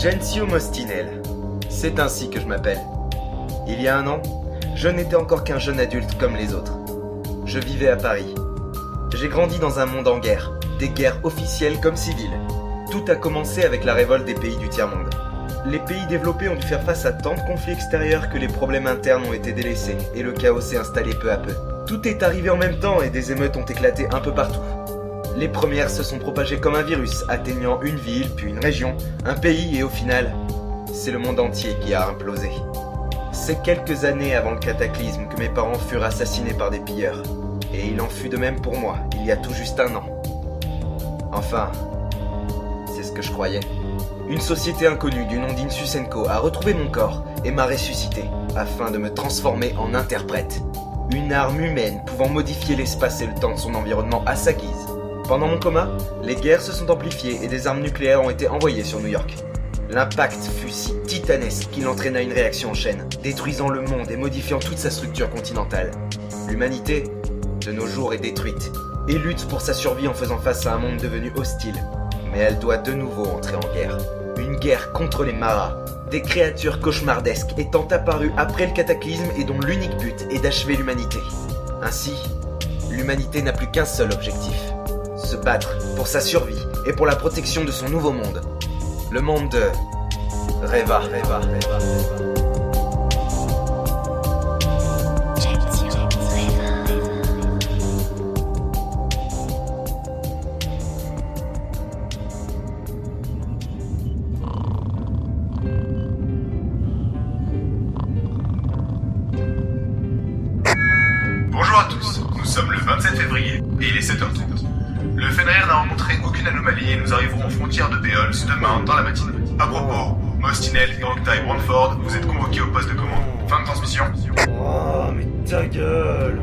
Gensio Mostinel. C'est ainsi que je m'appelle. Il y a un an, je n'étais encore qu'un jeune adulte comme les autres. Je vivais à Paris. J'ai grandi dans un monde en guerre, des guerres officielles comme civiles. Tout a commencé avec la révolte des pays du tiers-monde. Les pays développés ont dû faire face à tant de conflits extérieurs que les problèmes internes ont été délaissés et le chaos s'est installé peu à peu. Tout est arrivé en même temps et des émeutes ont éclaté un peu partout. Les premières se sont propagées comme un virus, atteignant une ville, puis une région, un pays et au final, c'est le monde entier qui a implosé. C'est quelques années avant le cataclysme que mes parents furent assassinés par des pilleurs. Et il en fut de même pour moi, il y a tout juste un an. Enfin, c'est ce que je croyais. Une société inconnue du nom d'Insusenko a retrouvé mon corps et m'a ressuscité afin de me transformer en interprète. Une arme humaine pouvant modifier l'espace et le temps de son environnement à sa guise. Pendant mon coma, les guerres se sont amplifiées et des armes nucléaires ont été envoyées sur New York. L'impact fut si titanesque qu'il entraîna une réaction en chaîne, détruisant le monde et modifiant toute sa structure continentale. L'humanité, de nos jours, est détruite et lutte pour sa survie en faisant face à un monde devenu hostile. Mais elle doit de nouveau entrer en guerre. Une guerre contre les maras, des créatures cauchemardesques étant apparues après le cataclysme et dont l'unique but est d'achever l'humanité. Ainsi, l'humanité n'a plus qu'un seul objectif se battre pour sa survie et pour la protection de son nouveau monde. Le monde de Reva, Reva, Reva. Bonjour à tous, nous sommes le 27 février et il est 7h30. Le Fenrir n'a rencontré aucune anomalie et nous arriverons aux frontières de Béols demain dans la matinée. À propos, Mostinel, Gangta et vous êtes convoqués au poste de commande. Fin de transmission. Oh, mais ta gueule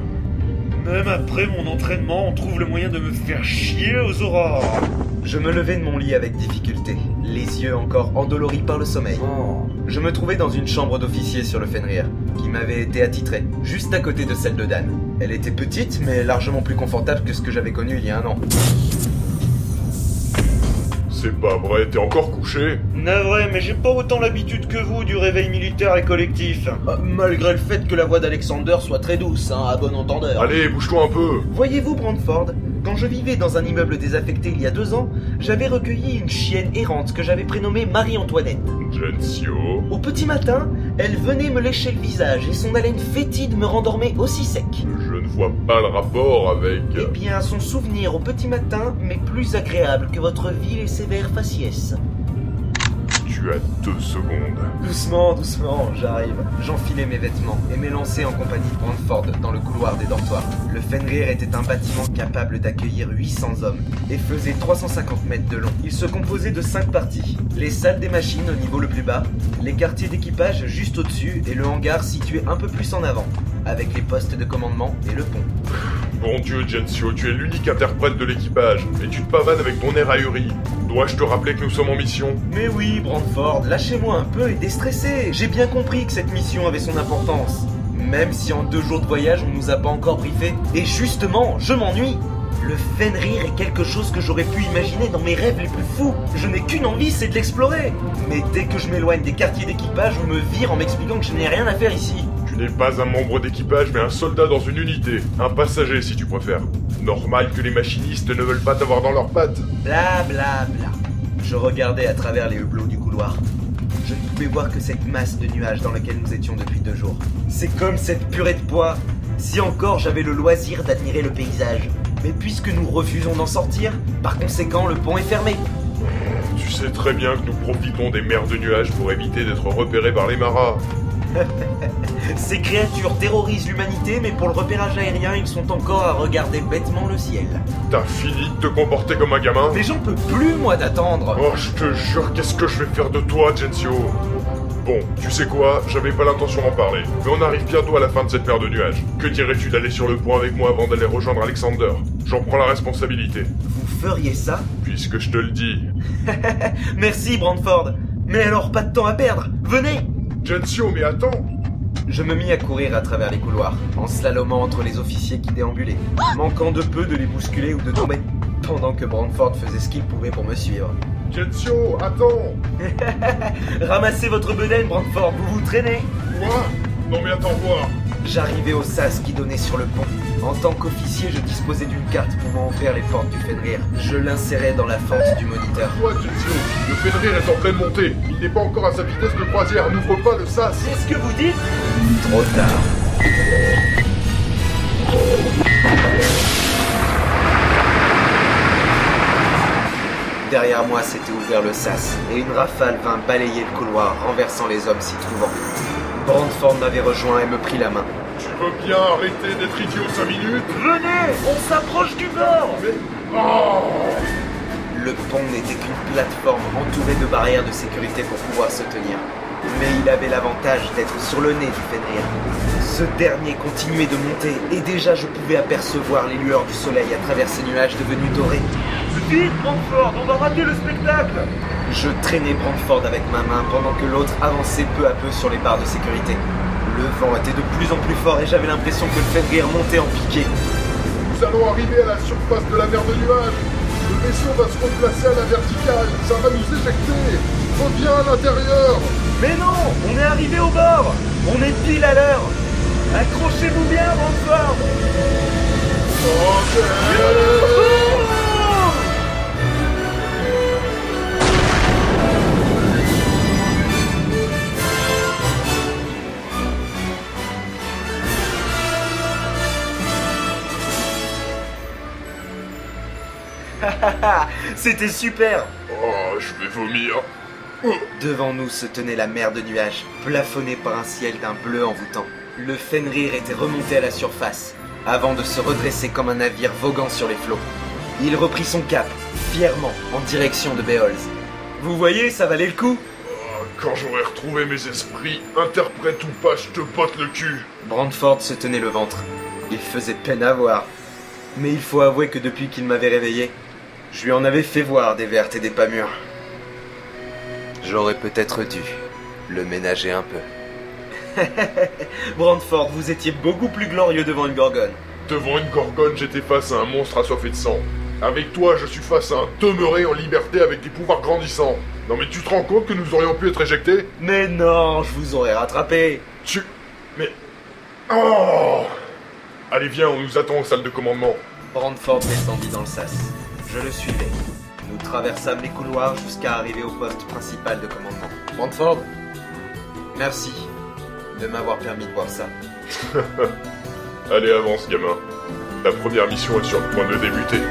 Même après mon entraînement, on trouve le moyen de me faire chier aux aurores Je me levai de mon lit avec difficulté, les yeux encore endoloris par le sommeil. Oh. Je me trouvais dans une chambre d'officier sur le Fenrir, qui m'avait été attitrée, juste à côté de celle de Dan. Elle était petite, mais largement plus confortable que ce que j'avais connu il y a un an. C'est pas vrai, t'es encore couché Navré, mais j'ai pas autant l'habitude que vous du réveil militaire et collectif. Euh, malgré le fait que la voix d'Alexander soit très douce, hein, à bon entendeur. Allez, bouge-toi un peu Voyez-vous, Brandford, quand je vivais dans un immeuble désaffecté il y a deux ans, j'avais recueilli une chienne errante que j'avais prénommée Marie-Antoinette. Gensio Au petit matin, elle venait me lécher le visage et son haleine fétide me rendormait aussi sec. Je ne vois pas le rapport avec... Eh bien, son souvenir au petit matin m'est plus agréable que votre ville et sévère faciès. Tu as deux secondes. Doucement, doucement, j'arrive. J'enfilai mes vêtements et m'élançai en compagnie de Brandford dans le couloir des dortoirs. Le Fenrir était un bâtiment capable d'accueillir 800 hommes et faisait 350 mètres de long. Il se composait de 5 parties. Les salles des machines au niveau le plus bas, les quartiers d'équipage juste au-dessus et le hangar situé un peu plus en avant, avec les postes de commandement et le pont. Bon Dieu, Gensio, tu es l'unique interprète de l'équipage, et tu te pavanes avec ton air ahuri. Dois-je te rappeler que nous sommes en mission? Mais oui, Brandford, lâchez-moi un peu et déstressez. J'ai bien compris que cette mission avait son importance. Même si en deux jours de voyage, on nous a pas encore briefé. Et justement, je m'ennuie. Le Fenrir est quelque chose que j'aurais pu imaginer dans mes rêves les plus fous. Je n'ai qu'une envie, c'est de l'explorer. Mais dès que je m'éloigne des quartiers d'équipage, on me vire en m'expliquant que je n'ai rien à faire ici. N'es pas un membre d'équipage, mais un soldat dans une unité. Un passager, si tu préfères. Normal que les machinistes ne veulent pas t'avoir dans leurs pattes. Bla bla bla. Je regardais à travers les hublots du couloir. Je ne pouvais voir que cette masse de nuages dans laquelle nous étions depuis deux jours. C'est comme cette purée de poids. Si encore j'avais le loisir d'admirer le paysage. Mais puisque nous refusons d'en sortir, par conséquent le pont est fermé. Tu sais très bien que nous profitons des mers de nuages pour éviter d'être repérés par les maras. Ces créatures terrorisent l'humanité, mais pour le repérage aérien, ils sont encore à regarder bêtement le ciel. T'as fini de te comporter comme un gamin Mais j'en peux plus, moi, d'attendre. Oh, je te jure, qu'est-ce que je vais faire de toi, Gensio Bon, tu sais quoi, j'avais pas l'intention d'en parler, mais on arrive bientôt à la fin de cette mer de nuages. Que dirais-tu d'aller sur le pont avec moi avant d'aller rejoindre Alexander J'en prends la responsabilité, Vous feriez ça puisque je te le dis. Merci, Brandford. Mais alors, pas de temps à perdre. Venez Gensio, mais attends. Je me mis à courir à travers les couloirs, en slalomant entre les officiers qui déambulaient, manquant de peu de les bousculer ou de tomber, pendant que Brandford faisait ce qu'il pouvait pour me suivre. Gensio, attends. Ramassez votre bedaine, Brandford, vous vous traînez. Quoi? Non mais attends voir. J'arrivais au sas qui donnait sur le pont. En tant qu'officier, je disposais d'une carte pouvant ouvrir les portes du Fenrir. Je l'insérais dans la fente du moniteur. Toi, Gensio, le Fenrir est en pleine montée. Il n'est pas encore à sa vitesse de croisière. N'ouvre pas le sas C'est ce que vous dites? Trop tard. Derrière moi s'était ouvert le sas, et une rafale vint balayer le couloir, renversant les hommes s'y trouvant. Brandford m'avait rejoint et me prit la main. Tu veux bien arrêter d'être idiot 5 minutes Venez On s'approche du bord Mais... Oh Le pont n'était qu'une plateforme entourée de barrières de sécurité pour pouvoir se tenir. Mais il avait l'avantage d'être sur le nez du Fenrir. Ce dernier continuait de monter et déjà je pouvais apercevoir les lueurs du soleil à travers ces nuages devenus dorés. Vite, Brandford, on va rater le spectacle Je traînais Brandford avec ma main pendant que l'autre avançait peu à peu sur les barres de sécurité. Le vent était de plus en plus fort et j'avais l'impression que le Fenrir montait en piqué. Nous allons arriver à la surface de la mer de nuages. Le vaisseau va se replacer à la verticale. Ça va nous éjecter. Reviens à l'intérieur. Mais non On est arrivé au bord On est pile à l'heure Accrochez-vous bien, Brandford C'était super Oh, je vais vomir. Devant nous se tenait la mer de nuages, plafonnée par un ciel d'un bleu envoûtant. Le Fenrir était remonté à la surface, avant de se redresser comme un navire voguant sur les flots. Il reprit son cap, fièrement, en direction de Beholz. Vous voyez, ça valait le coup Ah, Quand j'aurai retrouvé mes esprits, interprète ou pas, je te botte le cul. Brandford se tenait le ventre. Il faisait peine à voir. Mais il faut avouer que depuis qu'il m'avait réveillé, je lui en avais fait voir des vertes et des pas mûres. J'aurais peut-être dû le ménager un peu. Brandford, vous étiez beaucoup plus glorieux devant une gorgone. Devant une gorgone, j'étais face à un monstre assoiffé de sang. Avec toi, je suis face à un demeuré en liberté avec des pouvoirs grandissants. Non mais tu te rends compte que nous aurions pu être éjectés? Mais non, je vous aurais rattrapé. Tu... Mais... Oh Allez viens, on nous attend aux salles de commandement. Brandford descendit dans le sas. Je le suivais. Nous traversâmes les couloirs jusqu'à arriver au poste principal de commandement. Brandford, merci de m'avoir permis de voir ça. Allez avance gamin. Ta première mission est sur le point de débuter.